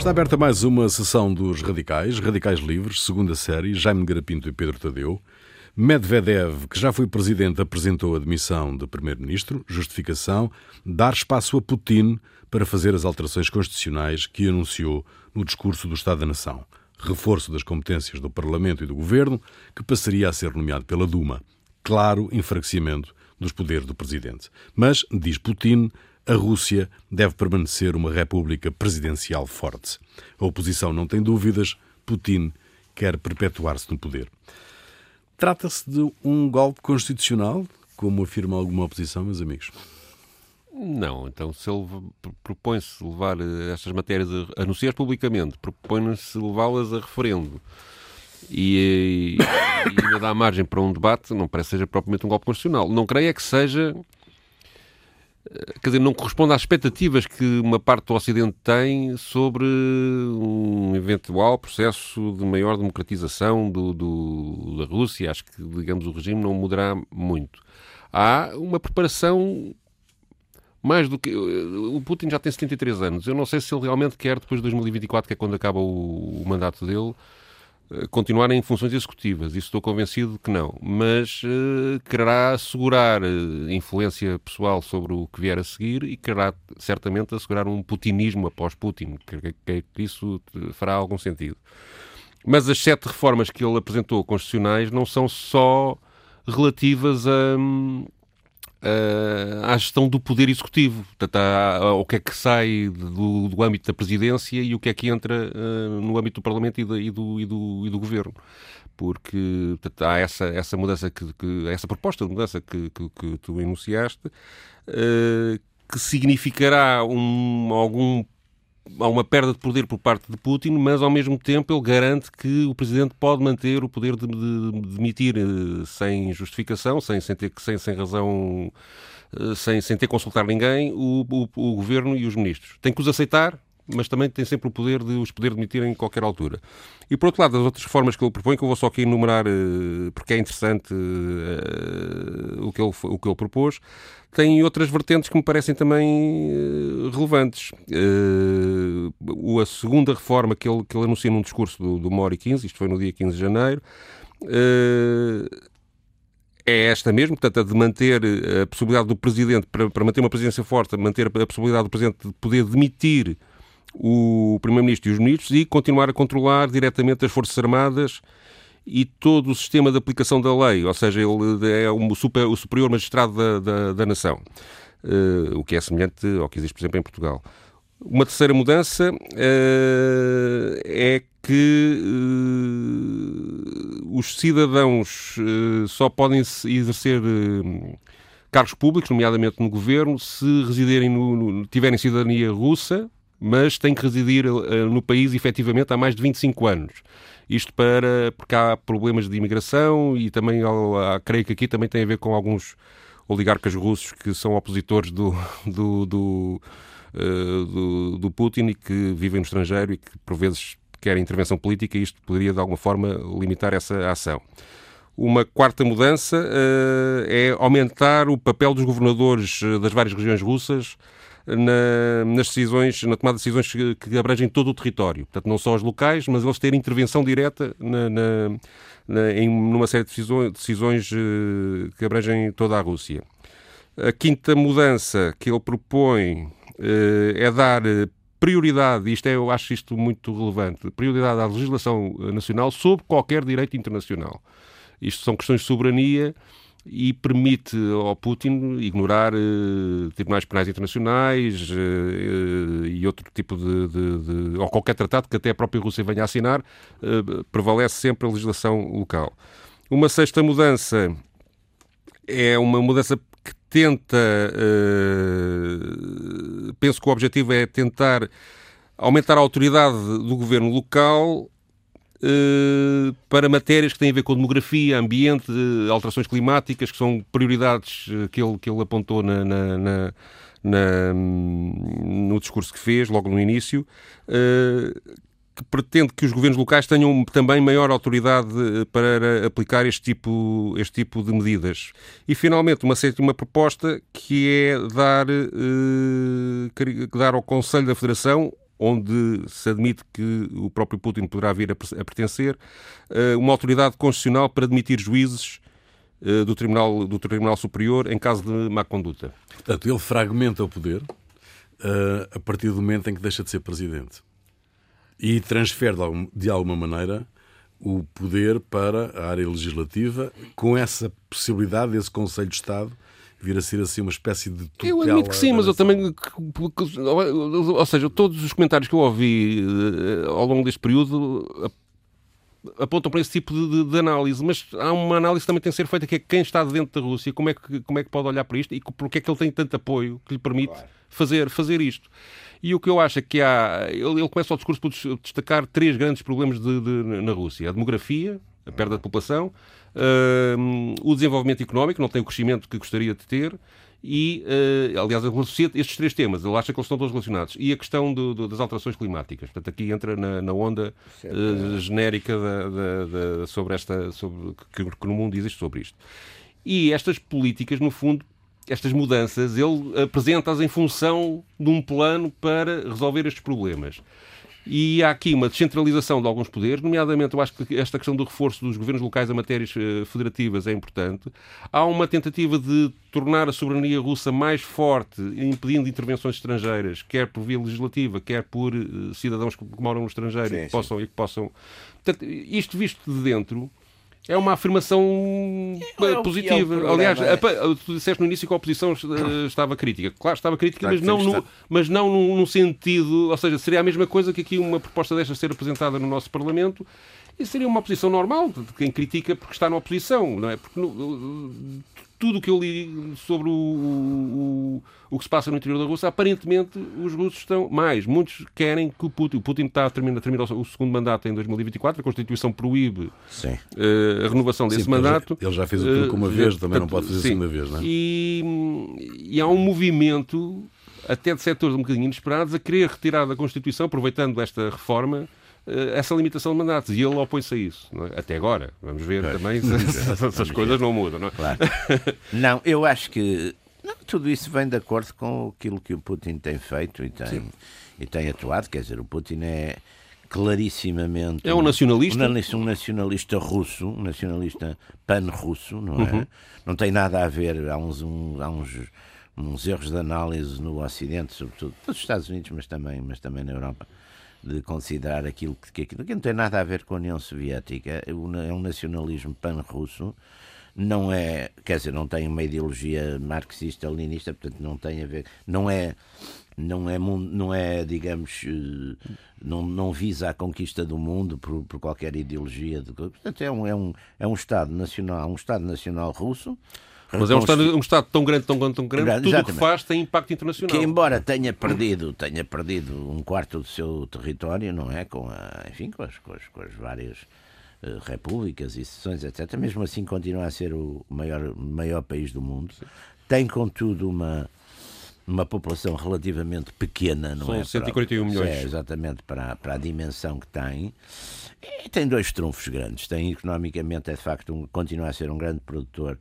Está aberta mais uma sessão dos Radicais, Radicais Livres, segunda série, Jaime Garapinto e Pedro Tadeu. Medvedev, que já foi presidente, apresentou a demissão de primeiro-ministro, justificação, dar espaço a Putin para fazer as alterações constitucionais que anunciou no discurso do Estado da Nação. Reforço das competências do Parlamento e do Governo, que passaria a ser nomeado pela Duma. Claro enfraquecimento dos poderes do presidente. Mas, diz Putin, a Rússia deve permanecer uma república presidencial forte. A oposição não tem dúvidas, Putin quer perpetuar-se no poder. Trata-se de um golpe constitucional, como afirma alguma oposição, meus amigos? Não, então se ele propõe-se levar eh, estas matérias, a anunciar publicamente, propõe-se levá-las a referendo e, e ainda dá margem para um debate, não parece que seja propriamente um golpe constitucional. Não creio é que seja quer dizer, não corresponde às expectativas que uma parte do Ocidente tem sobre um eventual processo de maior democratização do, do, da Rússia. Acho que, digamos, o regime não mudará muito. Há uma preparação mais do que. O Putin já tem 73 anos. Eu não sei se ele realmente quer, depois de 2024, que é quando acaba o, o mandato dele, eh, continuar em funções executivas. Isso estou convencido que não. Mas uh, quererá assegurar uh, influência pessoal sobre o que vier a seguir e quererá certamente assegurar um putinismo após Putin. Que, que, que isso fará algum sentido. Mas as sete reformas que ele apresentou constitucionais não são só relativas a. Uh, à gestão do poder executivo. Portanto, o que é que sai do, do, âmbito da presidência e o que é que entra uh, no âmbito do Parlamento e, e, do, e, do, e do, Governo. Porque portanto, há essa, essa mudança, que, que, essa proposta de mudança que, que, que tu enunciaste, uh, que significará um, algum há uma perda de poder por parte de Putin, mas ao mesmo tempo ele garante que o presidente pode manter o poder de, de, de demitir eh, sem justificação, sem, sem, ter, sem, sem razão, eh, sem, sem ter consultar ninguém, o, o, o governo e os ministros. Tem que os aceitar, mas também tem sempre o poder de os poder demitir em qualquer altura. E por outro lado, as outras reformas que ele propõe, que eu vou só aqui enumerar eh, porque é interessante uh, o, que ele, o que ele propôs, tem outras vertentes que me parecem também uh, relevantes. A segunda reforma que ele, que ele anuncia num discurso do, do Mori 15, isto foi no dia 15 de janeiro, é esta mesmo, portanto, a de manter a possibilidade do Presidente, para, para manter uma presidência forte, manter a possibilidade do Presidente de poder demitir o Primeiro-Ministro e os Ministros e continuar a controlar diretamente as Forças Armadas e todo o sistema de aplicação da lei, ou seja, ele é o, super, o superior magistrado da, da, da nação, uh, o que é semelhante ao que existe, por exemplo, em Portugal. Uma terceira mudança uh, é que uh, os cidadãos só podem exercer cargos públicos, nomeadamente no governo, se residerem no, no, tiverem cidadania russa, mas têm que residir uh, no país efetivamente há mais de 25 anos. Isto para, porque há problemas de imigração e também, há, creio que aqui também tem a ver com alguns oligarcas russos que são opositores do, do, do, uh, do, do Putin e que vivem no estrangeiro e que por vezes querem intervenção política e isto poderia de alguma forma limitar essa ação. Uma quarta mudança uh, é aumentar o papel dos governadores das várias regiões russas na, nas decisões, na tomada de decisões que, que, abrangem todo o território. Portanto, não só os locais, mas eles terem intervenção direta na, na, na em numa série de decisões, decisões uh, que abrangem toda a Rússia. A quinta mudança que ele propõe uh, é dar prioridade, isto é, eu acho isto muito relevante, prioridade à legislação nacional sobre qualquer direito internacional. Isto são questões de soberania e permite ao Putin ignorar uh, tribunais penais internacionais uh, e outro tipo de, de, de, ou qualquer tratado que até a própria Rússia venha a assinar, uh, prevalece sempre a legislação local. Uma sexta mudança é uma mudança que tenta, penso que o objetivo é tentar aumentar a autoridade do governo local eh, para matérias que têm a ver com demografia, ambiente, alterações climáticas, que são prioridades eh, que ele, que ele apontou na, na, na, na no discurso que fez, logo no início, eh, que pretende que os governos locais tenham também maior autoridade para aplicar este tipo, este tipo de medidas. E, finalmente, uma sétima proposta que é dar, dar ao Conselho da Federação onde se admite que o próprio Putin poderá vir a pertencer, uma autoridade constitucional para demitir juízes do Tribunal, do Tribunal Superior em caso de má conduta. Portanto, ele fragmenta o poder a partir do momento em que deixa de ser presidente e transfere de alguma maneira o poder para a área legislativa, com essa possibilidade desse Conselho de Estado vir a ser assim uma espécie de tutela. Eu admito que sim, mas eu também. Ou seja, todos os comentários que eu ouvi eh, ao longo deste período apontam para esse tipo de, de, análise, mas há uma análise que também tem que ser feita que é quem está dentro da Rússia, como é que, como é que pode olhar para isto e porque é que ele tem tanto apoio que lhe permite claro. fazer, fazer isto. E o que eu acho é que há. Ele, ele começa o discurso por destacar três grandes problemas de, de, na Rússia: a demografia, a perda de população, uh, o desenvolvimento económico, não tem o crescimento que gostaria de ter. E, uh, aliás, estes três temas, ele acha que eles estão todos relacionados. E a questão do, do, das alterações climáticas. Portanto, aqui entra na, na onda uh, genérica da, da, da, sobre esta, sobre, que, que no mundo existe sobre isto. E estas políticas, no fundo, estas mudanças, ele apresenta-as em função de um plano para resolver estes problemas. E há aqui uma descentralização de alguns poderes, nomeadamente eu acho que esta questão do reforço dos governos locais a matérias eh, federativas é importante. Há uma tentativa de tornar a soberania russa mais forte, impedindo intervenções estrangeiras, quer por via legislativa, quer por eh, cidadãos que moram no estrangeiro sim, e, que possam, e que possam. Portanto, isto visto de dentro, é uma afirmação é, é positiva. É Aliás, tu disseste no início que a oposição eh, estava crítica. Claro, estava crítica, claro mas, não no, mas não num, num, sentido. Ou seja, seria a mesma coisa que aqui uma proposta desta ser apresentada no nosso Parlamento. E seria uma posição normal de quem critica porque está na oposição, não é? Porque no, tudo o que eu li sobre o, o, o, que se passa no interior da Rússia, aparentemente os russos estão mais. Muitos querem que o Putin. O Putin está a terminar, o segundo mandato em 2024, a Constituição proíbe uh, a renovação desse sim, mandato. Ele já fez aquilo uma uh, vez, também não pode fazer sim. a segunda vez, não é? E, e há um movimento, até de setores um bocadinho inesperados, a querer retirar da Constituição, aproveitando esta reforma, eh, essa limitação de mandatos. E ele opõe-se a isso. É? Até agora. Vamos ver é. também se, as coisas não mudam. Não, é? claro. não eu acho que não, tudo isso vem de acordo com aquilo que o Putin tem feito e tem, e tem atuado. Quer dizer, o Putin é clarissimamente. É um nacionalista? Um, um nacionalista russo, um nacionalista pan-russo, não é? Uhum. Não tem nada a ver. Há uns, um, há uns, uns erros de análise no Ocidente, sobretudo nos Estados Unidos, mas também, mas também na Europa de considerar aquilo que, que, que não tem nada a ver com a União Soviética, é um nacionalismo pan-russo, não é, quer dizer, não tem uma ideologia marxista-leninista, portanto não tem a ver, não é, não é, não é digamos, eh, não, não visa a conquista do mundo por, por qualquer ideologia, de, portanto é um, é, um, é um Estado nacional, um Estado nacional russo, mas é um Estado, um Estado tão grande, tão grande, tão grande, tudo o que faz tem impacto internacional. Que embora tenha perdido, tenha perdido um quarto do seu território, não é? Com, a, enfim, com as, com as, com as várias uh, repúblicas e seções, etc. Mesmo assim continua a ser o maior, maior país do mundo. Sim. Tem, contudo, uma, uma população relativamente pequena, não São é? 141 para, milhões. É, exatamente, para, para a dimensão que tem. E tem dois trunfos grandes. Tem, economicamente, é de facto, um, continua a ser um grande produtor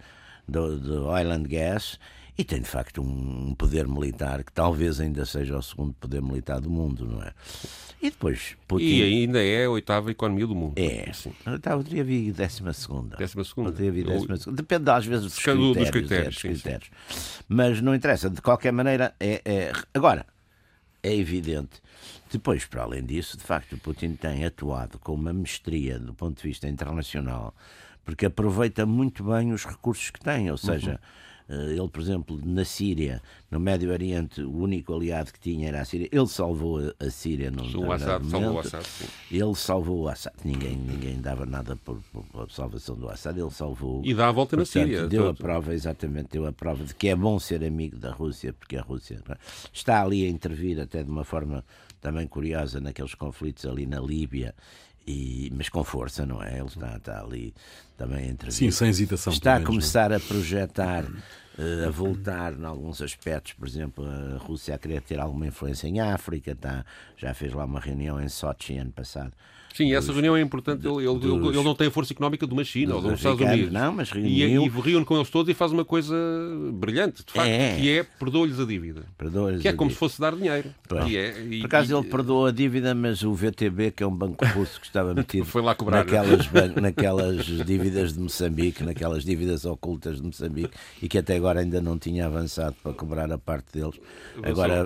do, do oil and gas e tem de facto um poder militar que talvez ainda seja o segundo poder militar do mundo, não é? E depois Putin... E ainda é a oitava economia do mundo. É. Assim. Oitava, teria havido décima segunda. Décima segunda. Teria havido décima segunda. Depende às vezes dos critérios. Dos critérios, é, dos critérios. Mas não interessa. De qualquer maneira, é, é... agora, é evidente. Depois, para além disso, de facto, o Putin tem atuado com uma mestria do ponto de vista internacional porque aproveita muito bem os recursos que tem, ou seja, uhum. ele, por exemplo, na Síria, no Médio Oriente, o único aliado que tinha era a Síria. Ele salvou a Síria no o Assad, salvou o Assad. Ele salvou o Assad. Ninguém, ninguém dava nada por, por, por salvação do Assad. Ele salvou. E dá a volta portanto, na Síria. Deu todo. a prova, exatamente, deu a prova de que é bom ser amigo da Rússia, porque a Rússia é? está ali a intervir até de uma forma também curiosa naqueles conflitos ali na Líbia e, mas com força, não é? Ele está, está ali também entre Sim, sem hesitação. Está a é? começar a projetar uh, a voltar em alguns aspectos, por exemplo, a Rússia a querer ter alguma influência em África, tá, já fez lá uma reunião em Sochi ano passado Sim, essa reunião é importante. Ele, ele, dos, ele, não tem a força económica de uma China ou dos Estados Unidos. Não, mas reuniu... E, e reúne com eles todos e faz uma coisa brilhante, de facto, é. que é perdoa-lhes a dívida. Perdoa que é como dívida. se fosse dar dinheiro. É, e, Por acaso ele perdoou a dívida, mas o VTB, que é um banco russo que estava metido Foi lá cobrar. Naquelas, naquelas dívidas de Moçambique, naquelas dívidas ocultas de Moçambique, e que até agora ainda não tinha avançado para cobrar a parte deles,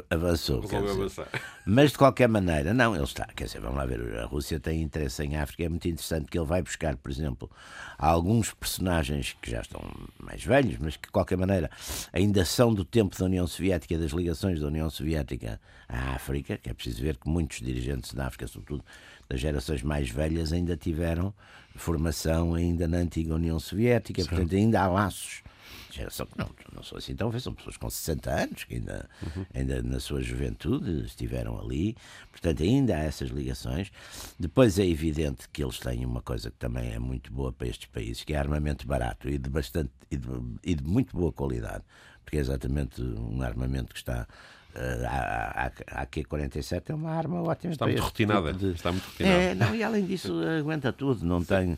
avançou. agora avançou. Mas de qualquer maneira, não, ele está. Quer dizer, vamos lá ver, a Rússia tem interesse em África, é muito interessante que ele vai buscar, por exemplo, alguns personagens que já estão mais velhos, mas que de qualquer maneira ainda são do tempo da União Soviética, das ligações da União Soviética à África, que é preciso ver que muitos dirigentes da África, sobretudo das gerações mais velhas, ainda tiveram formação ainda na antiga União Soviética, Sim. portanto ainda há laços geração que não, não sou assim tão velho, são pessoas com 60 anos, que ainda, uhum. ainda na sua juventude estiveram ali, portanto ainda há essas ligações. Depois é evidente que eles têm uma coisa que também é muito boa para estes países, que é armamento barato e de, bastante, e de, e de muito boa qualidade, porque é exatamente um armamento que está Uh, a, a, a Q47 é uma arma ótima. Está muito rotinada. Tipo de... Está muito rotinada. É, não, e além disso aguenta tudo. Não tem...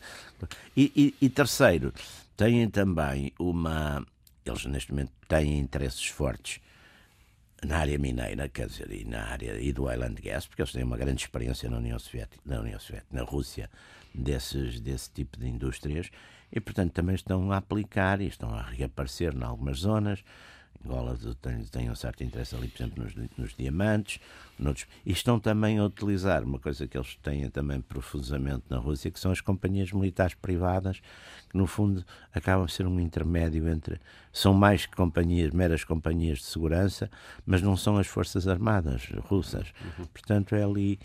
E, e, e, terceiro, têm também uma. Eles neste momento têm interesses fortes na área mineira, quer dizer, e na área e do oil and gas, porque eles têm uma grande experiência na União Soviética, na União Soviética, na Rússia, desses, desse tipo de indústrias, e portanto também estão a aplicar e estão a reaparecer em algumas zonas. Angola tem, tem um certo interesse ali, por exemplo, nos, nos diamantes, noutros, e estão também a utilizar uma coisa que eles têm também profusamente na Rússia, que são as companhias militares privadas, que no fundo acabam a ser um intermédio entre. São mais que companhias, meras companhias de segurança, mas não são as Forças Armadas russas. Uhum. Portanto, é ali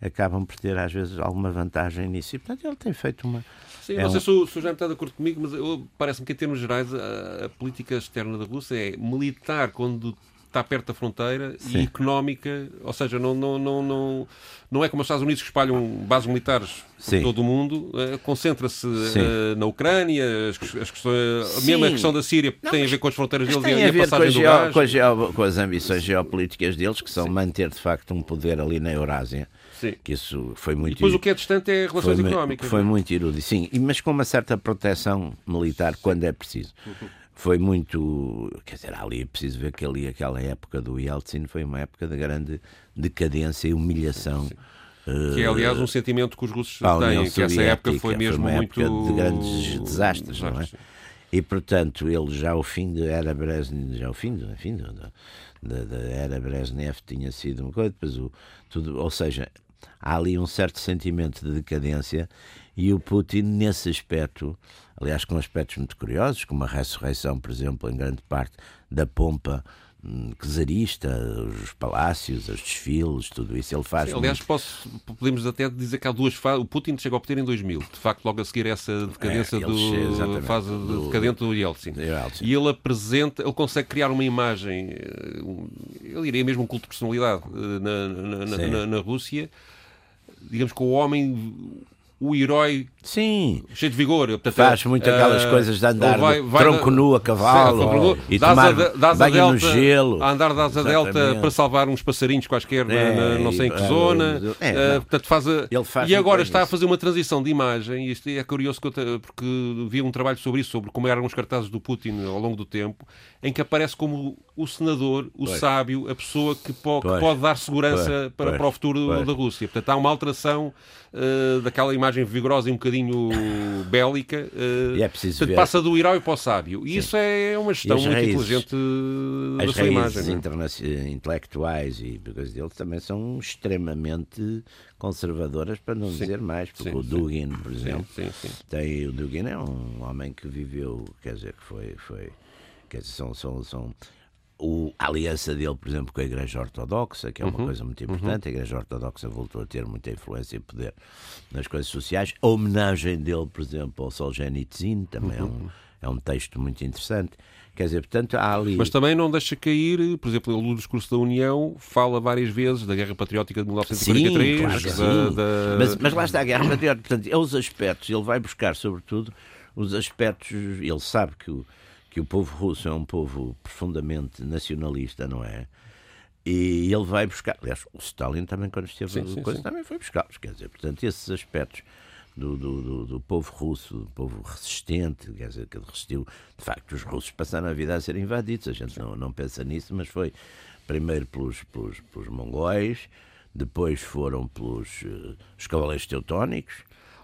acabam por ter às vezes alguma vantagem nisso. E, portanto, ele tem feito uma. Sim, é não sei um... se, o, se o Jaime está de acordo comigo, mas parece-me que, em termos gerais, a, a, política externa da Rússia é militar quando está perto da fronteira Sim. e económica, ou seja, não, não, não, não, não é como os Estados Unidos que espalham bases militares por todo o mundo, uh, concentra-se uh, na Ucrânia, as, as questões, a mesma questão da Síria não, tem a ver com as fronteiras deles tem e a, ver passagem com, geo, com, geo, com, as ambições geopolíticas deles, que são Sim. manter de facto um poder ali na Eurásia. Sim. Que isso foi muito. E depois o que é distante é relações foi, económicas. Foi muito irudo, sim, mas com uma certa proteção militar quando é preciso. Uhum foi muito. Quer dizer, ali é preciso ver que ali, aquela época do Yeltsin foi uma época de grande decadência e humilhação. Que é, aliás, um sentimento que os russos têm, que essa época foi mesmo foi muito. de grandes desastres, não é? E, portanto, ele já o fim da era Brezhnev, já o fim, do, fim do, da, da era Brezhnev tinha sido uma coisa, depois o, tudo, ou seja, há ali um certo sentimento de decadência e o Putin, nesse aspecto, aliás, com aspectos muito curiosos, como a ressurreição, por exemplo, em grande parte da pompa hum, czarista, os palácios, os desfiles, tudo isso ele faz. Sim, aliás, muito... posso, podemos até dizer que há duas fases. O Putin chegou ao poder em 2000, de facto, logo a seguir essa decadência é, do fase do, decadente do Yeltsin. Yeltsin. E ele apresenta, ele consegue criar uma imagem, eh, ele diria mesmo um culto de personalidade eh, na, na, na, na Rússia digamos que o homem o herói Sim. cheio de vigor. Portanto, Faz muito aquelas uh, coisas de andar vai, vai tronco nu a cavalo e tomar banho no gelo. A andar da asa delta para salvar uns passarinhos quaisquer é, na, não sei em que é, zona. É, uh, portanto, faz, a, faz e agora está isso. a fazer uma transição de imagem, e isto é curioso porque vi um trabalho sobre isso, sobre como eram os cartazes do Putin ao longo do tempo, em que aparece como o senador, o pois. sábio, a pessoa que, po que pode dar segurança para, para o futuro da Rússia. Portanto, há uma alteração uh, daquela imagem vigorosa e um bocadinho bélica. Uh, é preciso portanto, ver. passa do herói para o sábio. E isso é uma gestão muito raízes, inteligente da sua imagem. As é? intelectuais e coisas dele também são extremamente conservadoras, para não sim, dizer mais, porque sim, o Dugin, por exemplo, sim, tem o Dugin é um homem que viveu, quer dizer, que foi, foi quer dizer, são, são, são o, a aliança dele, por exemplo, com a Igreja Ortodoxa, que é uma uhum, coisa muito importante. Uhum. A Igreja Ortodoxa voltou a ter muita influência e poder nas coisas sociais. A homenagem dele, por exemplo, ao Solzhenitsyn também uhum. é, um, é um texto muito interessante. Quer dizer, portanto, há ali. Mas também não deixa cair, por exemplo, no discurso da União fala várias vezes da Guerra Patriótica de 1943. Sim, claro da, sim. Da... Mas, mas lá está a Guerra Patriótica. Portanto, é os aspectos, ele vai buscar, sobretudo, os aspectos. Ele sabe que o que o povo russo é um povo profundamente nacionalista, não é? E ele vai buscar, aliás, o Stalin também, quando esteve sim, sim, coisa, sim. também foi buscá-los, quer dizer, portanto, esses aspectos do, do, do, do, povo russo, do povo resistente, quer dizer, que resistiu, de facto, os russos passaram a vida a ser invadidos, a gente não, não pensa nisso, mas foi primeiro pelos, pelos, pelos mongóis, depois foram pelos uh, os cavaleiros teutónicos,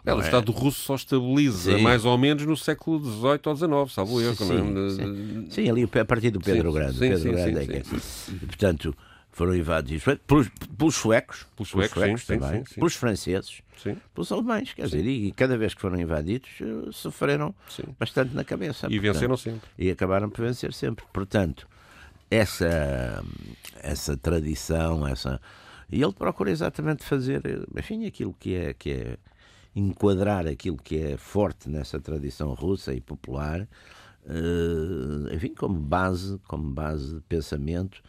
é, o é? Estado russo só estabiliza sim. mais ou menos no século XVIII ou XIX, salvo erro, sim, não é? Sim. sim, ali a partir do Pedro Grande. Pedro Grande é que é. Portanto, foram invadidos pelos, pelos suecos, pelos suecos, suecos também, pelos franceses, pelos alemães, quer dizer, e cada vez que foram invadidos eh, sofreram bastante na cabeça. E portanto, venceram sempre. E acabaram por vencer sempre. Portanto, essa, essa tradição, essa. E ele procura exatamente fazer, enfim, aquilo que é, que é enquadrar aquilo que é forte nessa tradição russa e popular, uh, enfim, como base, como base de pensamento.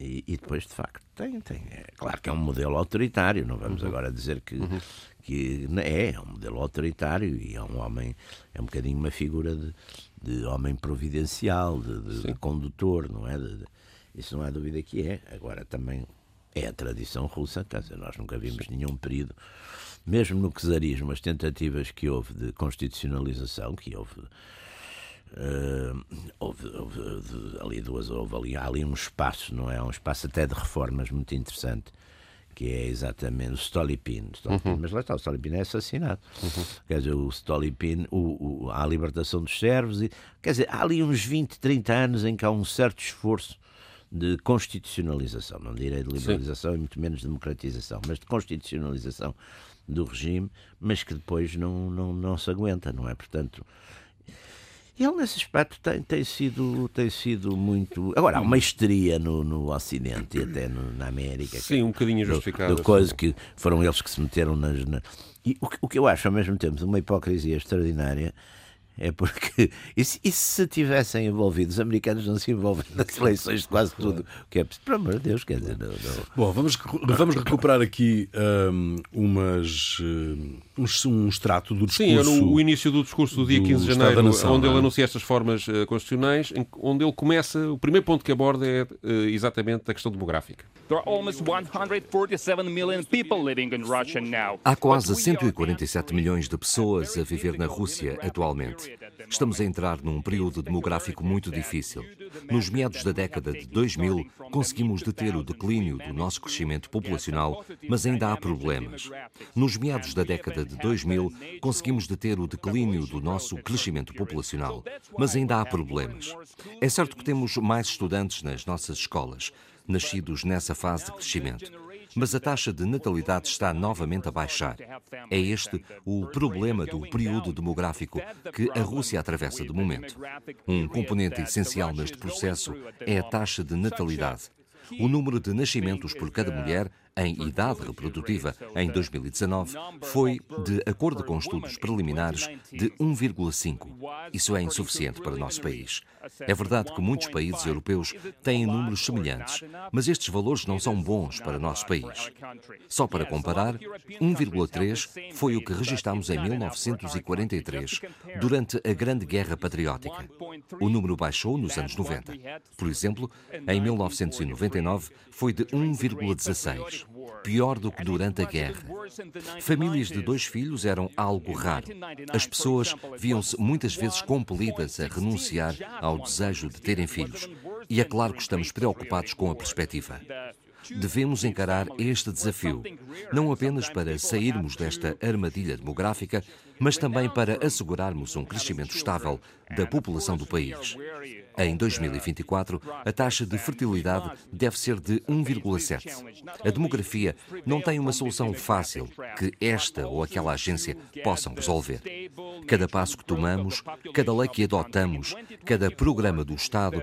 E, e, depois, de facto, tem, tem. É claro que é um modelo autoritário, não vamos uhum. agora dizer que, uhum. que é, é um modelo autoritário e é um homem, é um bocadinho uma figura de, de homem providencial, de, de, de condutor, não é? De, isso não há dúvida que é. Agora também é a tradição russa, quer dizer, nós nunca vimos Sim. nenhum período mesmo no czarismo, as tentativas que houve de constitucionalização, que houve. Uh, houve, houve, houve, ali duas, houve ali, há ali um espaço, não é? Um espaço até de reformas muito interessante, que é exatamente o Stolypin. Stolypin uhum. Mas lá está, o Stolypin é assassinado. Uhum. Quer dizer, o Stolypin, o, o, a libertação dos servos, e, quer dizer, há ali uns 20, 30 anos em que há um certo esforço de constitucionalização, não direi de liberalização Sim. e muito menos democratização, mas de constitucionalização do regime, mas que depois não, não, não se aguenta, não é? Portanto, ele nesse aspecto tem, tem, sido, tem sido muito. Agora, há uma histeria no, no Ocidente e até no, na América. Sim, um bocadinho justificada. Do, coisa que foram eles que se meteram nas. Na... E o, o que eu acho, ao mesmo tempo, uma hipocrisia extraordinária é porque. E se, e se tivessem envolvido, os americanos não se envolvem nas eleições de quase tudo. O que é. Pelo amor de Deus, quer dizer. Não, não. Bom, vamos, vamos recuperar aqui um, umas. Um, um extrato do discurso. Sim, é no, o início do discurso do dia do 15 de janeiro, Nação, onde ele é? anuncia estas formas uh, constitucionais, em, onde ele começa. O primeiro ponto que aborda é uh, exatamente a questão demográfica. Há quase 147 milhões de pessoas a viver na Rússia atualmente. Estamos a entrar num período demográfico muito difícil. Nos meados da década de 2000, conseguimos deter o declínio do nosso crescimento populacional, mas ainda há problemas. Nos meados da década de 2000, conseguimos deter o declínio do nosso crescimento populacional, mas ainda há problemas. É certo que temos mais estudantes nas nossas escolas, nascidos nessa fase de crescimento. Mas a taxa de natalidade está novamente a baixar. É este o problema do período demográfico que a Rússia atravessa de momento. Um componente essencial neste processo é a taxa de natalidade. O número de nascimentos por cada mulher em idade reprodutiva em 2019 foi, de acordo com estudos preliminares, de 1,5. Isso é insuficiente para o nosso país. É verdade que muitos países europeus têm números semelhantes, mas estes valores não são bons para o nosso país. Só para comparar, 1,3 foi o que registámos em 1943, durante a Grande Guerra Patriótica. O número baixou nos anos 90. Por exemplo, em 1999 foi de 1,16 pior do que durante a guerra. Famílias de dois filhos eram algo raro. As pessoas viam-se muitas vezes compelidas a renunciar ao desejo de terem filhos. E é claro que estamos preocupados com a perspectiva. Devemos encarar este desafio, não apenas para sairmos desta armadilha demográfica, mas também para assegurarmos um crescimento estável da população do país. Em 2024, a taxa de fertilidade deve ser de 1,7. A demografia não tem uma solução fácil que esta ou aquela agência possam resolver. Cada passo que tomamos, cada lei que adotamos, cada programa do Estado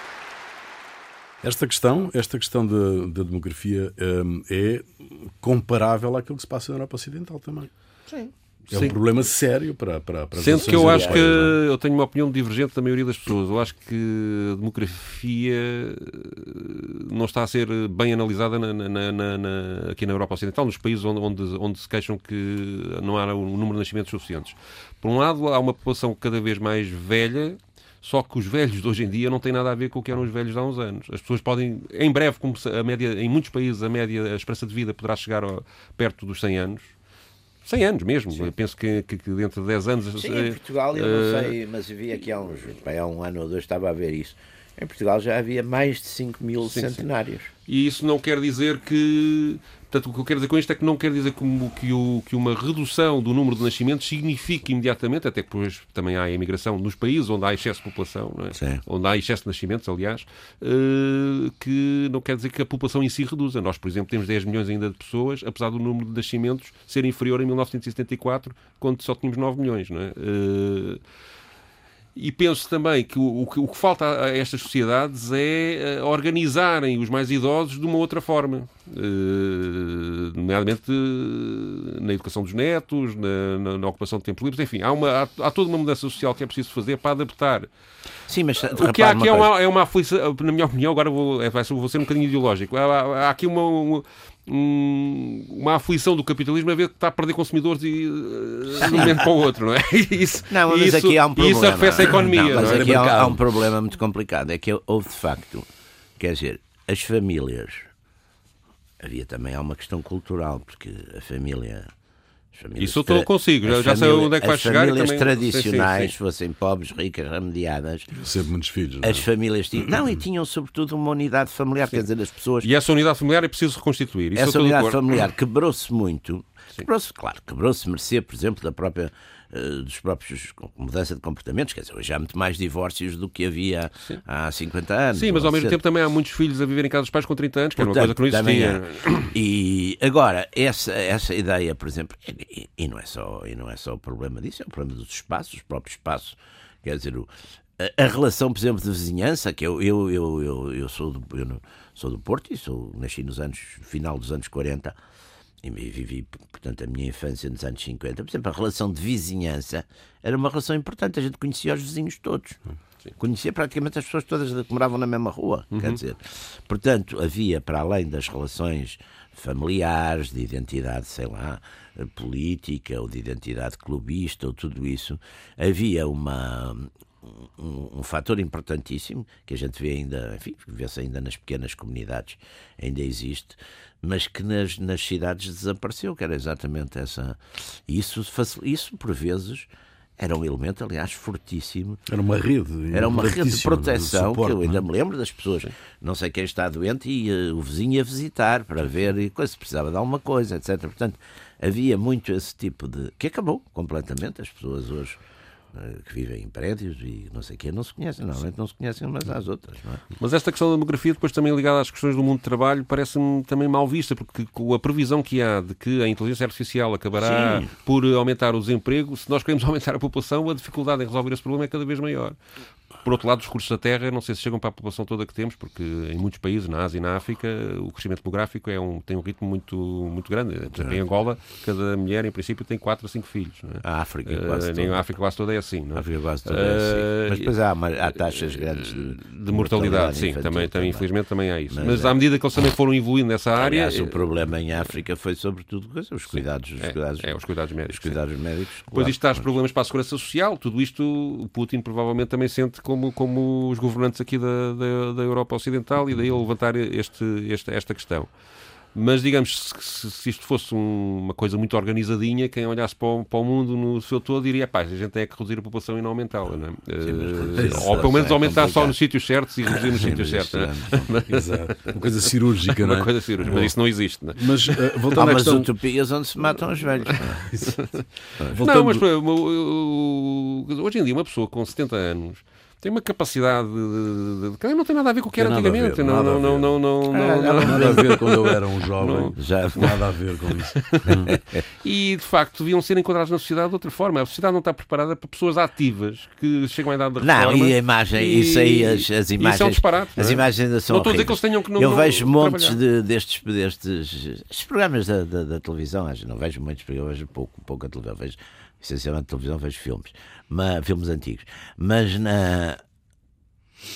Esta questão, esta questão da, demografia um, é comparável àquilo que se passa na Europa Ocidental também. Sim. É Sim. um problema sério para, para, para Sendo que eu acho que é? eu tenho uma opinião divergente da maioria das pessoas. Eu acho que a demografia eh, não está a ser bem analisada na, na, na, aqui na Europa Ocidental, nos países onde, onde, onde, se queixam que não há o número de nascimentos suficientes. Por um lado, há uma população cada vez mais velha, só que os velhos de hoje em dia não têm nada a ver com o que eram os velhos de há uns anos. As pessoas podem, em breve, como a média, em muitos países, a média, a esperança de vida poderá chegar perto dos 100 anos 100 anos mesmo. Sim. Penso que, que, dentro de 10 anos. Sim, em eh, Portugal, eu não eh, sei, mas havia aqui há uns. há um ano ou dois estava a ver isso. Em Portugal já havia mais de 5 mil sim, centenários. Sim. E isso não quer dizer que Portanto, o que eu quero dizer com isto é que não quer dizer como que, o, que uma redução do número de nascimentos signifique imediatamente, até que depois também há a imigração nos países onde há excesso de população, é? onde há excesso de nascimentos, aliás, uh, que não quer dizer que a população em si reduza. Nós, por exemplo, temos 10 milhões ainda de pessoas, apesar do número de nascimentos ser inferior em 1974, quando só tínhamos 9 milhões. Não é? E penso também que o, o, que falta a estas sociedades é eh, organizarem os mais idosos de uma outra forma, uh, nomeadamente uh, na educação dos netos, na, na, na, ocupação de tempos livres, enfim, há, uma, há, há, toda uma mudança social que é preciso fazer para adaptar. Sim, mas o que há aqui é uma, é uma aflição, na minha opinião, agora vou, é, vou ser um bocadinho ideológico, há, há aqui uma, uma um, uma aflição do capitalismo a ver que está a perder consumidores e, uh, de um momento para o outro, não é? Isso, não, mas isso, aqui há um problema. Isso arrefece a economia. Não, mas não é? aqui há, há, um problema muito complicado. É que houve de facto, quer dizer, as famílias. Havia também há uma questão cultural, porque a família isso eu estou consigo, já, já sei onde é que vai chegar. As famílias também... tradicionais, sim, sim, sim. fossem pobres, ricas, remediadas. Sempre muitos filhos. As não? É? famílias tinham. Não, e tinham sobretudo uma unidade familiar, quer dizer, as pessoas. E essa unidade familiar é preciso reconstituir. Isso essa unidade familiar quebrou-se muito. Quebrou-se, claro, quebrou-se, merecia, por exemplo, da própria dos próprios mudança de comportamentos. Quer dizer, hoje há muito mais divórcios do que havia Sim. há 50 anos. Sim, mas ao mesmo tempo também há muitos filhos a viver em casa dos pais com 30 anos, que Portanto, era uma coisa que não existia. E agora, essa, essa ideia, por exemplo, e, e, não é só, e não é só o problema disso, é o problema dos espaços, os próprios espaços. Quer dizer, o, a, relação, por exemplo, de vizinhança, que eu, eu, eu, eu, eu sou, do, eu sou do Porto e sou, nasci nos anos, final dos anos 40 e vivi, portanto, a minha infância nos anos 50, por exemplo, a relação de vizinhança era uma relação importante. A gente conhecia os vizinhos todos. Sim. Conhecia praticamente as pessoas todas que moravam na mesma rua. Uhum. Quer dizer, portanto, havia, para além das relações familiares, de identidade, sei lá, política ou de identidade clubista ou tudo isso, havia uma, um, um, fator importantíssimo que a gente vê ainda, enfim, vê-se ainda nas pequenas comunidades, ainda existe, mas que nas, nas cidades desapareceu, que era exatamente essa. Isso, isso por vezes, era um elemento, aliás, fortíssimo. Era uma rede. Era uma rede de proteção, de suporte, que eu ainda é? me lembro das pessoas. Não sei quem está doente e uh, o vizinho ia visitar para ver e coisa, se precisava de alguma coisa, etc. Portanto, havia muito esse tipo de. que acabou completamente. As pessoas hoje eh, que vivem em prédios e não sei o quê, não se conhecem, normalmente não se conhecem umas às outras. É? Mas esta questão da demografia, depois também ligada às questões do mundo do trabalho, parece-me também mal vista, porque com a previsão que há de que a inteligência artificial acabará Sim. por aumentar o desemprego, se nós queremos aumentar a população, a dificuldade em resolver esse problema é cada vez maior. Por outro lado, os recursos da terra, não sei se chegam para a população toda que temos, porque em muitos países, na Ásia e na África, o crescimento demográfico é um, tem um ritmo muito, muito grande. Por exemplo, em Angola, cada mulher, em princípio, tem 4 a 5 filhos. É? A África quase uh, toda. A África quase toda é assim. Não é? A África quase toda é assim. Uh, Mas depois há, há taxas grandes de, de mortalidade, sim, também, também, infelizmente também há isso. Mas, Mas à medida que eles também foram evoluindo nessa área... Aliás, o problema em África foi sobretudo os cuidados, os é, cuidados, é, os cuidados médicos. Os cuidados médicos. Depois isto traz problemas para a segurança social, tudo isto o Putin provavelmente também sente como, como os governantes aqui da, da, da Europa Ocidental e daí ele levantar este, este, esta questão. Mas, digamos, se, se isto fosse um, uma coisa muito organizadinha, quem olhasse para o, para o, mundo no seu todo diria, pá, a gente tem que reduzir a população e não aumentá-la, não é? uh, ou pelo menos é aumentar só nos sítios certos e reduzir nos sítios certos. É? Exato. Uma coisa cirúrgica, não é? Uma coisa cirúrgica, mas isso não existe, não é? Mas, uh, voltando Há umas questão... utopias onde se matam os velhos. Não, não mas hoje em dia uma pessoa com 70 anos tem uma capacidade de, de, de, não tem nada a ver com o que era antigamente. ver, não, nada a não, ver. não, não, não, Ah, não, não, Nada a ver quando eu era um jovem. Já Nada a ver com isso. E de facto deviam ser enquadrados na sociedade de outra forma. A sociedade não está preparada para pessoas ativas que chegam à idade da Não, reforma. e a imagem, e- isso aí, as, as isso é um imagens. disparate, não as é? imagens ainda são Não estou a dizer que eles tenham que não- Eu não vejo montes de, destes, destes estes programas da, da, da televisão, não vejo muitos, porque eu vejo pouco, pouco a televisão, vejo essencialmente televisão, vejo filmes, mas, filmes antigos. Mas na.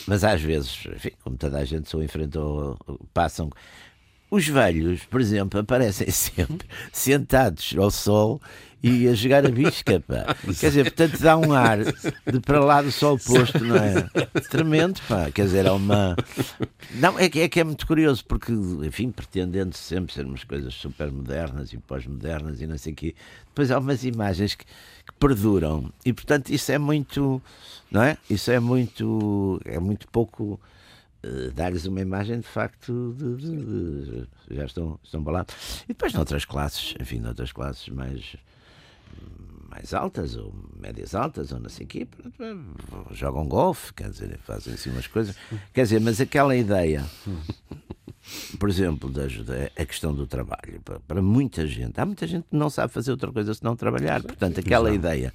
Mas às vezes, enfim, como toda a gente só enfrentou, passam. Os velhos, por exemplo, aparecem sempre sentados ao sol e a jogar a bisca, pá. Quer dizer, portanto dá um ar de para lá do sol posto, não é? Tremendo, pá. Quer dizer, é uma. Não, é que é, que é muito curioso, porque, enfim, pretendendo sempre ser umas coisas super modernas e pós-modernas e não sei o quê, depois há umas imagens que, que perduram e, portanto, isso é muito. Não é? Isso é muito. É muito pouco eh, dar-lhes uma imagem de facto de, de- de- já estão, estão balados. E depois noutras classes, enfim, noutras classes mais mais altas ou médias altas ou não sei o quê, jogam golfe, quer dizer, fazem assim umas coisas. Quer dizer, mas aquela ideia, por exemplo, da ajuda, a questão do trabalho, para, para muita gente, há muita gente que não sabe fazer outra coisa senão trabalhar. Portanto, aquela ideia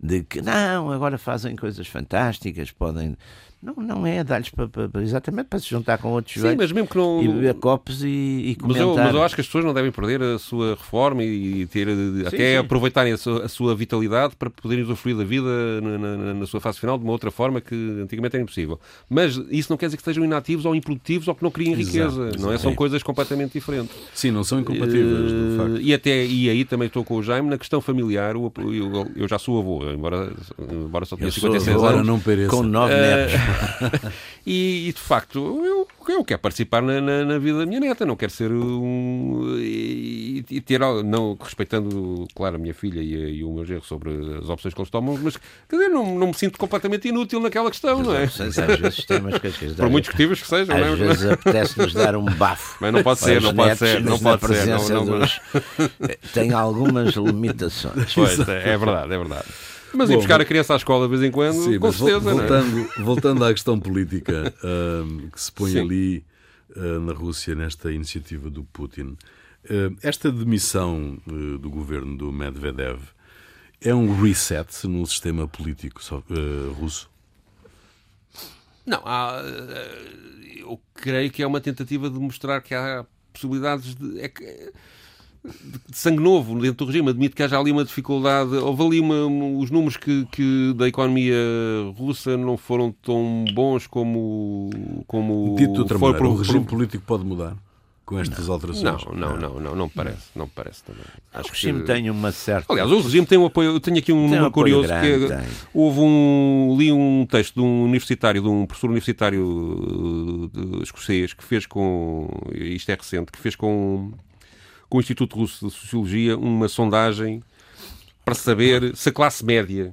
de que não, agora fazem coisas fantásticas, podem. Não, não é dar-lhes para, para- exatamente para se juntar com outros Sim, mas mesmo que não. e beber copos e, e Mas comentar. eu, mas eu acho que as pessoas não devem perder a sua reforma e ter até sim. aproveitarem a sua, a sua vitalidade para poderem usufruir da vida na, na- na sua fase final de uma outra forma que antigamente era impossível. Mas isso não quer dizer que estejam inativos ou improdutivos ou que não criem Exato, riqueza. Não é? exato. São coisas completamente diferentes. Sim, não são incompatíveis, de Eh, facto. E até e aí também estou com o Jaime na questão familiar. o- Eu, eu já sou avô, embora, embora só tenha Eu sou 56 avô Agora anos. não pareça. com nove Eh, netos. E, e, de facto, eu, eu quero participar na, na- na vida da minha neta, não quero ser um. e, e ter. Não, respeitando, claro, a minha filha e, e o meu genro sobre as opções que eles tomam, mas quer dizer, não, não me sinto completamente inútil naquela questão, não é? Às vezes que Por muito discutíveis que sejam, não Às é? vezes apetece-nos dar um bafo. Mas não pode ser, não pode ser, não mas pode ser. Não, não, dos- Tem algumas limitações. Pois, é, é verdade, é verdade. Mas ir Bom, buscar a criança à escola de vez em quando, Sim, com certeza, não é? voltando, voltando à questão política ahm, que se põe Sim. ali ah, na Rússia, nesta iniciativa do Putin, ah, esta demissão ah, do governo do Medvedev é um reset no sistema político russo? Não, há, eu creio que é uma tentativa de mostrar que há possibilidades de, é que- de sangue novo dentro do regime. Admito que haja ali uma dificuldade. Houve ali uma, os números que, que da economia russa não foram tão bons como, como Dito de outra foi maneira, pro- o regime político pode mudar com estas alterações? Não, não, não, não, não me parece, não parece também. O Acho regime que tem uma certa. Aliás, o regime tem um apoio. Eu tenho aqui um Tem um número apoio curioso grande, que é- houve um li um texto de um universitário, de um professor universitário de- escocês que fez com isto é recente, que fez com com o Instituto Russo de Sociologia uma sondagem para saber se a classe média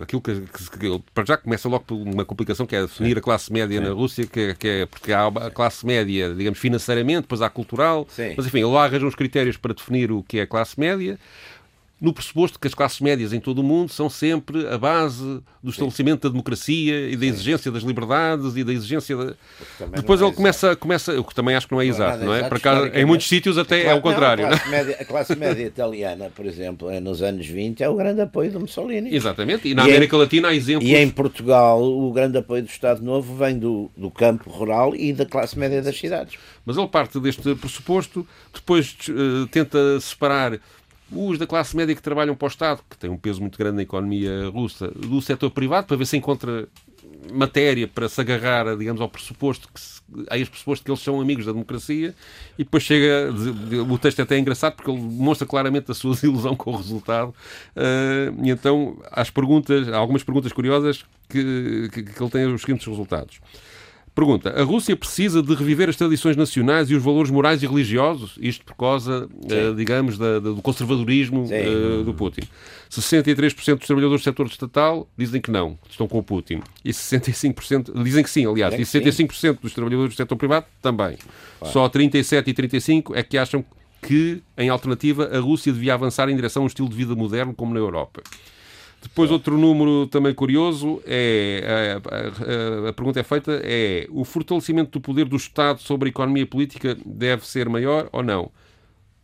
aquilo que, que- que- para já começa logo por uma complicação que é definir a classe média na Rússia, que, que é porque há a classe média, digamos, financeiramente, depois há cultural, Sim. mas enfim, lá arranja uns critérios para definir o que é a classe média, no pressuposto que as classes médias em todo o mundo são sempre a base do estabelecimento da democracia e da exigência das liberdades e da exigência da... Depois não é ele começa, começa, o que também acho que não é exato, nada não é? exato, Por acaso, em muitos sítios até é o contrário, Não, não a, é? classe média, a classe média italiana, por exemplo, é nos anos 20, é o grande apoio do Mussolini. Exatamente, e na E em- América Latina há exemplos... E em Portugal, o grande apoio do Estado Novo vem do, do campo rural e da classe média das cidades. Mas ele parte deste pressuposto, depois eh, tenta separar os da classe média que trabalham para o Estado, que tem um peso muito grande na economia russa, do setor privado, para ver se encontra matéria para se agarrar, digamos, ao pressuposto que se, a esse pressuposto que eles são amigos da democracia e depois chega, o texto é até engraçado porque ele demonstra claramente a sua desilusão com o resultado eh, e então há as perguntas, há algumas perguntas curiosas que, que, que ele tem os seguintes resultados. Pergunta: A Rússia precisa de reviver as tradições nacionais e os valores morais e religiosos? Isto por causa, eh, digamos, da- do conservadorismo eh, do Putin. 63% dos trabalhadores do setor estatal dizem que não, estão com o Putin. E 65% dizem que sim, aliás. É E que sim. 65% dos trabalhadores do setor privado também. Só 37 e 35 é que acham que, em alternativa, a Rússia devia avançar em direção a um estilo de vida moderno como na Europa. Depois, outro número também curioso é a, a, a, pergunta é feita: é o fortalecimento do poder do Estado sobre a economia política deve ser maior ou não?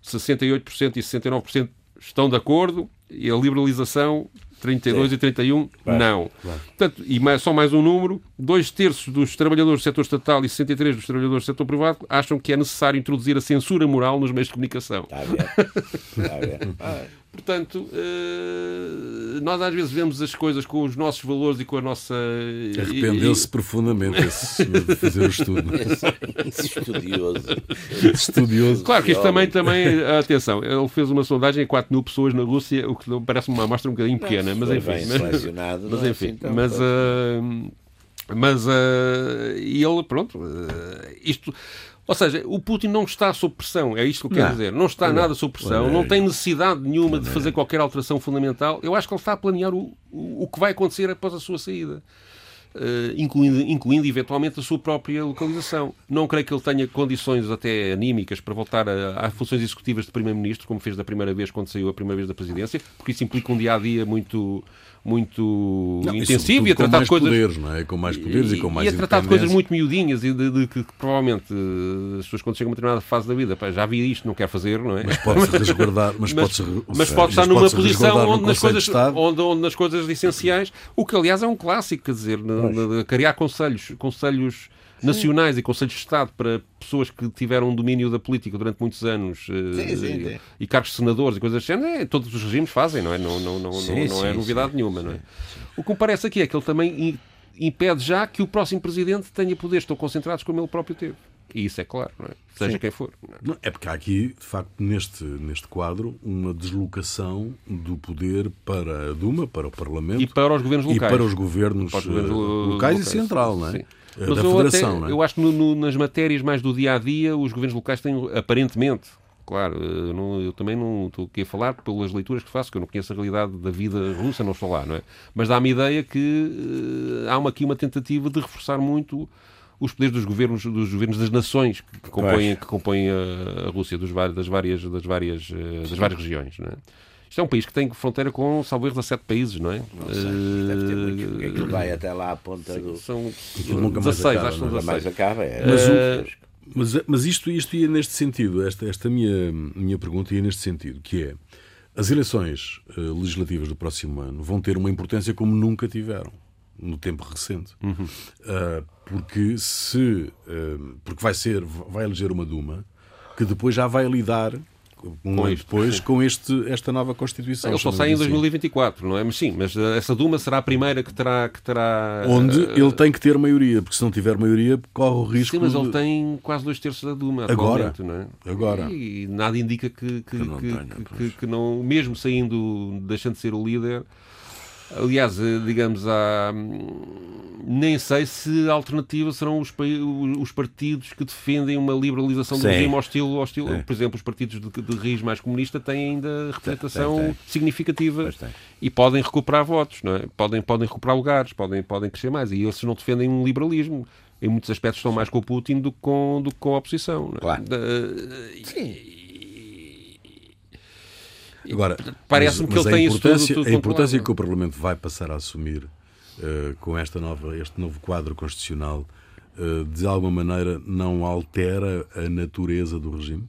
68% e 69% estão de acordo e a liberalização 32 Sim. e 31, claro, não. Claro. Portanto, e mais, só mais um número: dois terços dos trabalhadores do setor estatal e 63 dos trabalhadores do setor privado acham que é necessário introduzir a censura moral nos meios de comunicação. Está a ver. Está a ver. Portanto, uh, nós às vezes vemos as coisas com os nossos valores e com a nossa. Arrependeu-se profundamente esse de fazer o estudo. Esse estudioso. estudioso. Claro que isto também, também, atenção, ele fez uma sondagem a 4 mil pessoas na Rússia, o que parece uma amostra um bocadinho pequena, mas enfim. Mas, mas é enfim, assim mas. Uh, mas uh, ele, pronto, uh, isto ou seja, o Putin não está sob pressão, é isto que eu quero não. dizer. Não está não. nada sob pressão, não tem necessidade nenhuma de fazer qualquer alteração fundamental. Eu acho que ele está a planear o, o, que vai acontecer após a sua saída. Uh, incluindo, incluindo eventualmente a sua própria localização. Não creio que ele tenha condições até anímicas para voltar a, a funções executivas de Primeiro-Ministro, como fez da primeira vez quando saiu a primeira vez da presidência, porque isso implica um dia a dia muito, muito não, intensivo e a tratar de coisas. Poderes, não é? Com mais poderes e, e com mais E a tratar de coisas muito miudinhas e de, de, de, que provavelmente eh, as pessoas, quando chegam a uma determinada fase da vida, pá, já vi isto, não quer fazer, não é? Mas pode-se resguardar. Mas, mas, pode, mas pode estar numa posição onde nas, coisas, onde, onde nas coisas essenciais, o que aliás é um clássico, quer dizer, criar conselhos, conselhos nacionais e conselhos de Estado para pessoas que tiveram um domínio da política durante muitos anos eh, sim, sim, e, e, cargos de senadores e coisas assim, é, todos os regimes fazem, não é? Não, não, não, sim, não, não é novidade nenhuma, não é? O que me parece aqui é que ele também impede já que o próximo presidente tenha poderes tão concentrados como ele próprio teve. E isso é claro, não é? seja Sim. quem for. Não é? é porque há aqui, de facto, neste, neste quadro, uma deslocação do poder para a Duma, para o Parlamento e para os governos locais. E para os governos, para os governos locais, locais, e central, não é? Sim. Eh, Mas da eu, Federação, até, é? eu acho que no, no, nas matérias mais do dia a dia, os governos locais têm, aparentemente, claro, eu, eh, não, eu, também não estou aqui a falar pelas leituras que faço, que eu não conheço a realidade da vida russa, não estou lá, não é? Mas dá-me ideia que uh, há uma, aqui uma tentativa de reforçar muito os poderes dos governos, dos governos das nações que compõem, que compõem a, a Rússia, dos, das, várias, das, várias, das várias regiões, não é? Isto é um país que tem fronteira com, salvo erro, 17 países, não é? Não sei, uh, deve ter muito, porque aquilo vai até lá à ponta sim, do... São 16, acho que são 16. mais acaba, é. Mas, uh, mas, mas, isto, isto ia neste sentido, esta, esta minha, minha pergunta ia neste sentido, que é, as eleições uh, legislativas do próximo ano vão ter uma importância como nunca tiveram no tempo recente. Uhum. Uh, porque se uh, porque vai ser vai eleger uma Duma que depois já vai lidar um ano depois com este, esta nova Constituição. Ele só sai em 2024, não é? Mas sim, mas eh, essa Duma será a primeira que terá. Que terá Onde uh, ele tem que ter maioria, porque se não tiver maioria, corre o risco. Sim, mas de... ele tem quase dois terços da Duma agora. Não é? Agora. E, e nada indica que, que, que, não, que, que, que não, mesmo saindo, deixando de ser o líder Aliás, eh, digamos, há, nem sei se a alternativa serão os, os partidos que defendem uma liberalização do regime ao estilo. Por exemplo, os partidos de, de raiz mais comunista têm ainda representação tem, tem. significativa e podem recuperar votos, não é? podem, podem recuperar lugares, podem, podem crescer mais. E eles não defendem um liberalismo. Em muitos aspectos estão mais com o Putin do que com, do que com a oposição. É? Claro. Sim. Agora, parece-me que ele tem isso tudo, tudo A importância que o Parlamento vai passar a assumir uh, com esta nova, este novo quadro constitucional, uh, de alguma maneira não altera a natureza do regime?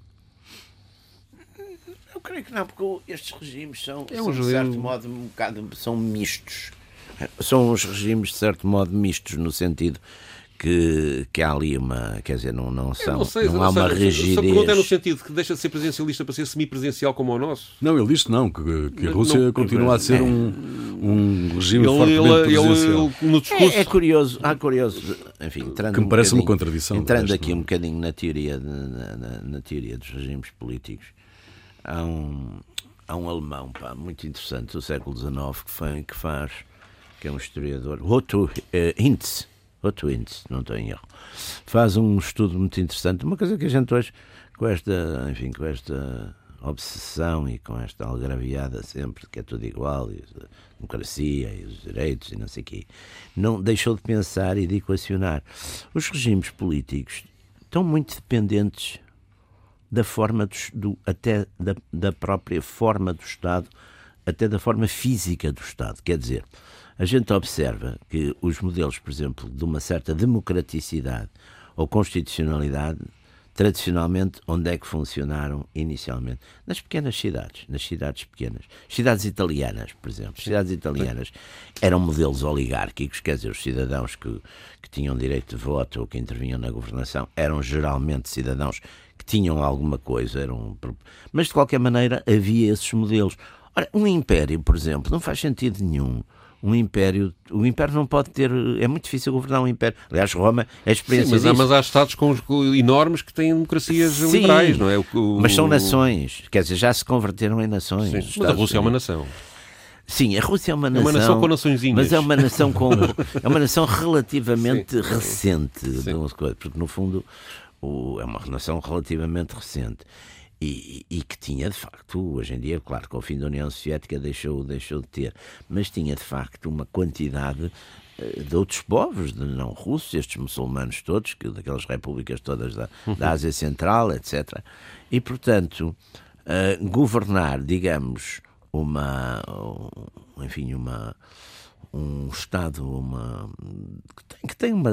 Eu creio que não, porque estes regimes são, é um são de certo modo, um bocado, são mistos. São os regimes, de certo modo, mistos, no sentido que, que há ali uma. Quer dizer, não, não, são, não, sei, não há uma rigidez. A pergunta é no sentido que deixa de ser presencialista para ser semipresencial como o nosso? Não, ele disse não, que, que a Rússia não, continua a ser um, um regime ele, fortemente ele, presencial. Ele, no discurso... é, é, curioso, há curioso, enfim, entrando que me parece um uma contradição. Entrando aqui um bocadinho na teoria, na, na, na, teoria dos regimes políticos, há um, há um alemão pá, muito interessante do século XIX que, foi, que faz, que é um historiador, Otto uh, Hintz ou Twins, não estou em erro, faz um estudo muito interessante, uma coisa que a gente hoje, com esta, enfim, com esta obsessão e com esta algraviada sempre, que é tudo igual, e a democracia e os direitos e não sei o quê, não deixou de pensar e de equacionar. Os regimes políticos estão muito dependentes da forma do, do até da, da própria forma do Estado até da forma física do Estado. Quer dizer, a gente observa que os modelos, por exemplo, de uma certa democraticidade ou constitucionalidade tradicionalmente, onde é que funcionaram inicialmente? Nas pequenas cidades, nas cidades pequenas. Cidades italianas, por exemplo. Cidades italianas eram modelos oligárquicos, quer dizer, os cidadãos que, que tinham direito de voto ou que intervinham na governação eram geralmente cidadãos que tinham alguma coisa, eram... mas de qualquer maneira havia esses modelos. Ora, um império, por exemplo, não faz sentido nenhum um império. O império não pode ter. É muito difícil governar um império. Aliás, Roma é a experiência. Sim, mas, há, mas há Estados com, com, enormes que têm democracias Sim, liberais, não é? O, o, mas são nações. Quer dizer, já se converteram em nações. Sim, mas a Rússia é uma nação. Sim, a Rússia é uma nação. É uma nação com naçõezinhas. Mas é uma nação com. é uma nação relativamente sim, recente. Sim. Porque, no fundo, o, é uma nação relativamente recente. E, e, que tinha de facto, hoje em dia, claro, com o fim da União Soviética deixou, deixou de ter, mas tinha de facto uma quantidade eh, de outros povos, de não russos, estes muçulmanos todos, que, daquelas repúblicas todas da, da Ásia Central, etc. E, portanto, uh, governar, digamos, uma, enfim, uma, um Estado uma, que tem, que tem uma,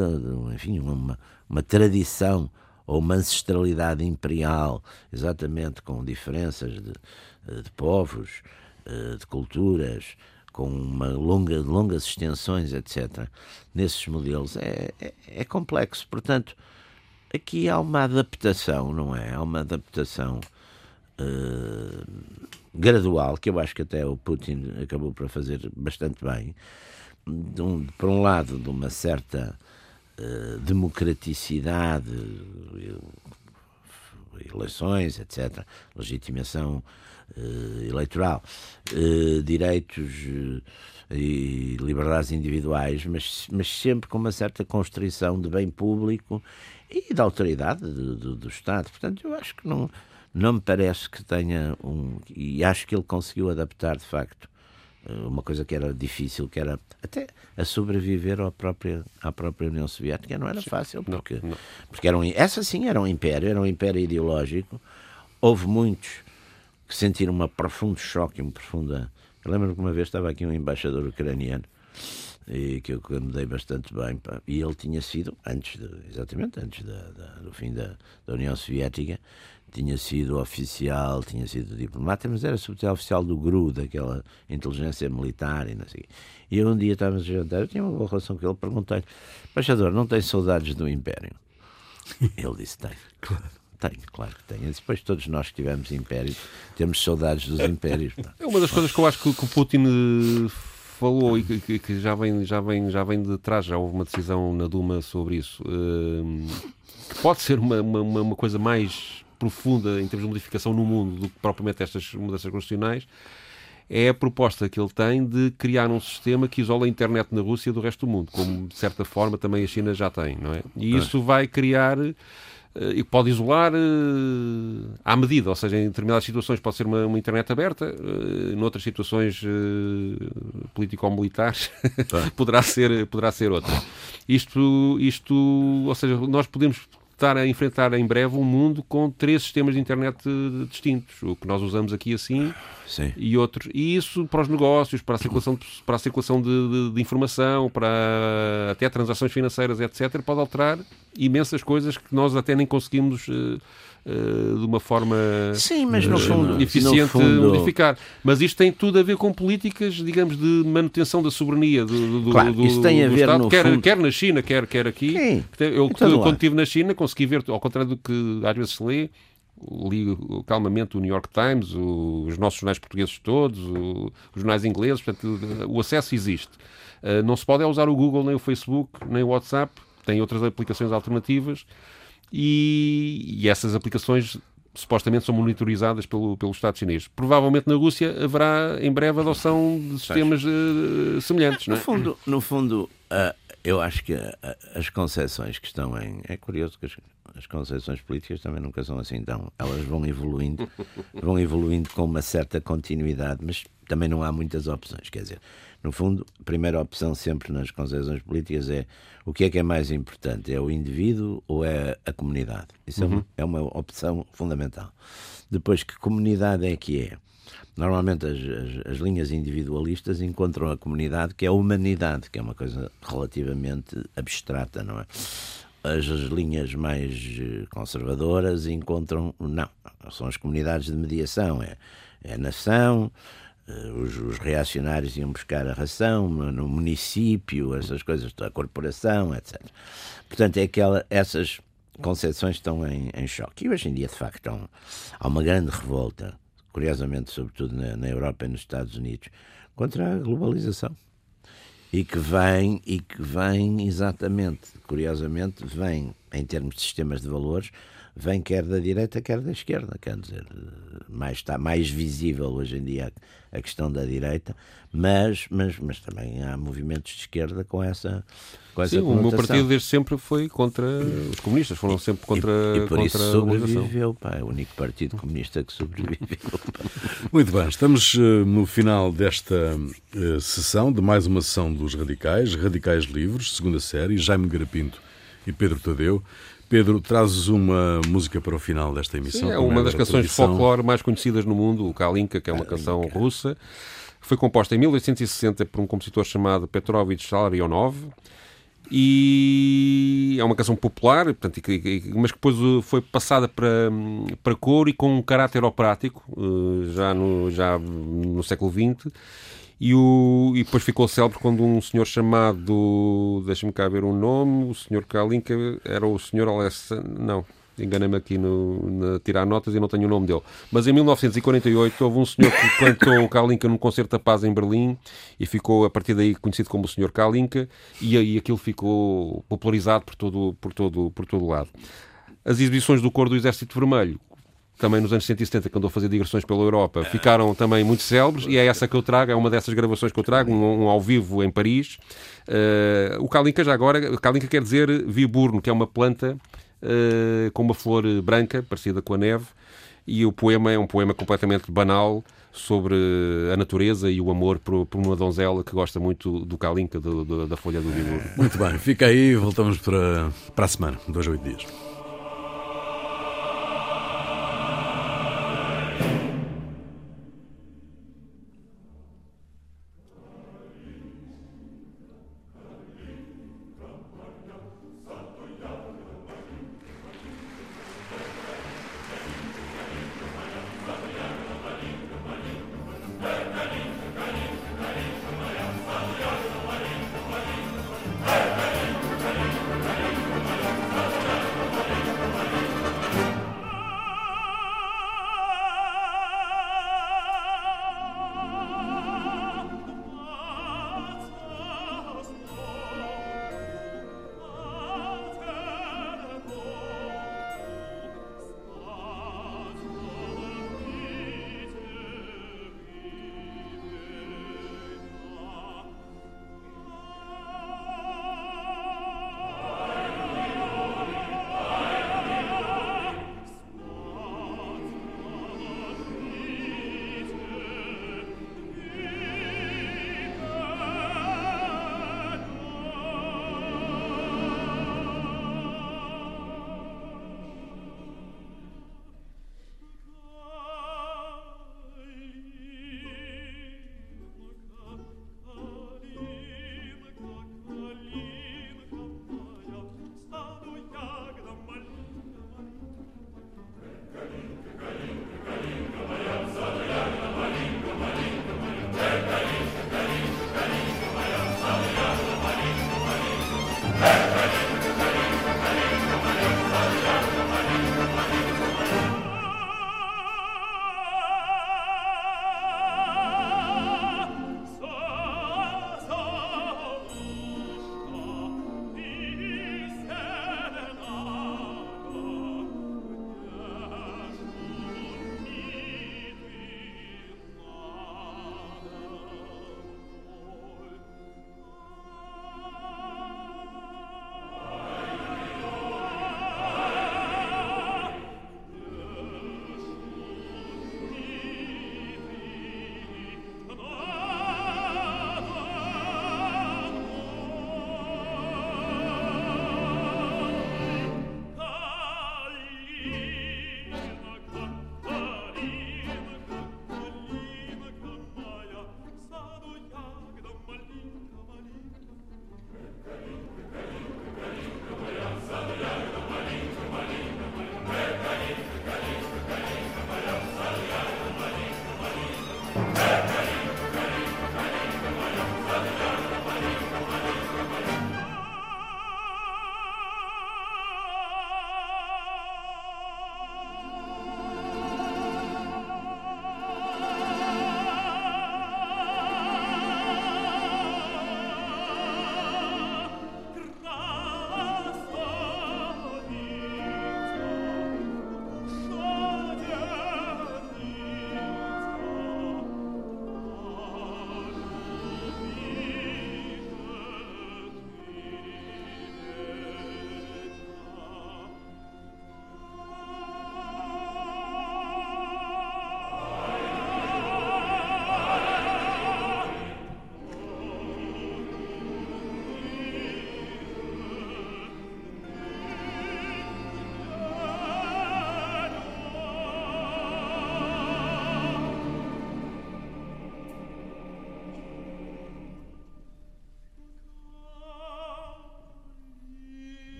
enfim, uma, uma tradição ou uma ancestralidade imperial, exatamente com diferenças de, eh, de povos, eh, de culturas, com uma longa, longas extensões, etc., nesses modelos, é, é, é, complexo. Portanto, aqui há uma adaptação, não é? Há uma adaptação uh, gradual, que eu acho que até o Putin acabou por fazer bastante bem. Um, por um lado, de uma certa eh, democraticidade, eleições, etc., legitimação uh, eleitoral, uh, direitos e liberdades individuais, mas, mas sempre com uma certa constrição de bem público e da autoridade do, do, do Estado. Portanto, eu acho que não, não me parece que tenha um. E acho que ele conseguiu adaptar, de facto, uma coisa que era difícil, que era até a sobreviver à própria, à própria União Soviética, não era fácil, porque, não, não. porque era um, essa sim era um império, era um império ideológico. Houve muitos que sentiram um profundo choque, uma profunda. Eu lembro que uma vez estava aqui um embaixador ucraniano e que eu me dei bastante bem, pá, e ele tinha sido, antes de, exatamente antes da, da, do fim da, da União Soviética, tinha sido oficial, tinha sido diplomata, mas era sobretudo oficial do GRU, daquela inteligência militar e não sei. E eu um dia estávamos a jantar, eu tinha uma boa relação com ele, perguntei-lhe, Embaixador, não tem saudades do Império? Ele disse, tem. Claro. Tenho, claro que tenho. Depois todos nós que tivemos impérios temos saudades dos impérios. É uma das coisas que eu acho que, que o Putin eh, falou e que, que, já, vem, já, vem, já vem de trás, já houve uma decisão na Duma sobre isso, uh, que pode ser uma, uma, uma coisa mais profunda em termos de modificação no mundo do que propriamente estas mudanças constitucionais, é a proposta que ele tem de criar um sistema que isola a internet na Rússia do resto do mundo, como de certa forma também a China já tem, não é? E isso vai criar eh, e pode isolar uh, à medida, ou seja, em determinadas situações pode ser uma, uma internet aberta, uh, noutras situações uh, político-militares poderá ser poderá ser outra. Isto isto, ou seja, nós podemos estar a enfrentar em breve um mundo com três sistemas de internet eh, distintos, o que nós usamos aqui assim Sim. e outros. E isso para os negócios, para a circulação, de, para a circulação de, de, de, informação, para até transações financeiras, etc., pode alterar imensas coisas que nós até nem conseguimos. Uh, uh, de uma forma Sim, mas no fundo, eficiente no fundo... modificar. Mas isto tem tudo a ver com políticas, digamos, de manutenção da soberania do, do, claro, do, isso tem a ver Estado, quer, fundo... quer na China, quer, quer aqui. Sim. Eu, então, quando estive na China, consegui ver, ao contrário do que às vezes se lê, li calmamente o New York Times, o, os nossos jornais portugueses todos, o, os jornais ingleses, portanto, o acesso existe. Uh, não se pode é usar o Google, nem o Facebook, nem o WhatsApp, tem outras aplicações alternativas e, e essas aplicações supostamente são monitorizadas pelo, pelo Estado chinês. Provavelmente na Rússia haverá em breve adoção de sistemas uh, semelhantes. No não é? fundo, no fundo uh, eu acho que uh, as concessões que estão em. É curioso que as, as concessões políticas também nunca são assim, então elas vão evoluindo, vão evoluindo com uma certa continuidade, mas também não há muitas opções. Quer dizer, no fundo, a primeira opção sempre nas concessões políticas é o que é que é mais importante? É o indivíduo ou é a comunidade? Isso é uhum. é, uma, é uma opção fundamental. Depois, que comunidade é que é? Normalmente as, as, as, linhas individualistas encontram a comunidade que é a humanidade, que é uma coisa relativamente abstrata, não é? As, as linhas mais eh, conservadoras encontram, não, são as comunidades de mediação, é, é a nação, os, os, reacionários iam buscar a ração no município, essas coisas, a corporação, etc. Portanto, é aquela, essas concepções estão em, em choque. E hoje em dia, de facto, há, um, há uma grande revolta curiosamente, sobretudo na, na Europa e nos Estados Unidos, contra a globalização e que vem e que vem exatamente, curiosamente, vem em termos de sistemas de valores, vem quer da direita, quer da esquerda, quer dizer, mais está mais visível hoje em dia a, a questão da direita, mas mas mas também há movimentos de esquerda com essa Sim, o meu partido desde sempre foi contra os comunistas, foram sempre contra, e, e por isso sobreviveu, pá, é o único partido comunista que sobreviveu. Muito bem, estamos uh, no final desta uh, sessão, de mais uma sessão dos Radicais, Radicais Livres, segunda série, Jaime Garapinto e Pedro Tadeu. Pedro, trazes uma música para o final desta emissão. Sim, é uma das canções de folclore mais conhecidas no mundo, o Kalinka, que é uma canção russa. Foi composta em 1860 por um compositor chamado Petrovich Larionov e é uma canção popular, portanto, mas que depois uh, foi passada para, para cor e com um caráter operático, uh, já no, já no século XX, e, o, e depois ficou célebre quando um senhor chamado, deixa-me cá ver o nome, o senhor Kalinka, era o senhor Alessandro, não, enganei-me aqui no, tirar notas e não tenho o nome dele. Mas em 1948 houve um senhor que cantou o Kalinka num concerto da paz em Berlim e ficou a partir daí conhecido como o senhor Kalinka e aí aquilo ficou popularizado por todo, por todo, por todo lado. As exibições do cor do Exército Vermelho, também nos anos 170, que andou a fazer digressões pela Europa, ficaram também muito célebres, e é essa que eu trago, é uma dessas gravações que eu trago, um, um ao vivo em Paris. Uh, o Kalinka, já agora, Kalinka quer dizer viburno, que é uma planta uh, com uma flor branca, parecida com a neve, e o poema é um poema completamente banal sobre a natureza e o amor por, por uma donzela que gosta muito do Kalinka, do, do, da folha do vigor. Muito bem, fica aí, voltamos para, para a semana, dois a oito dias.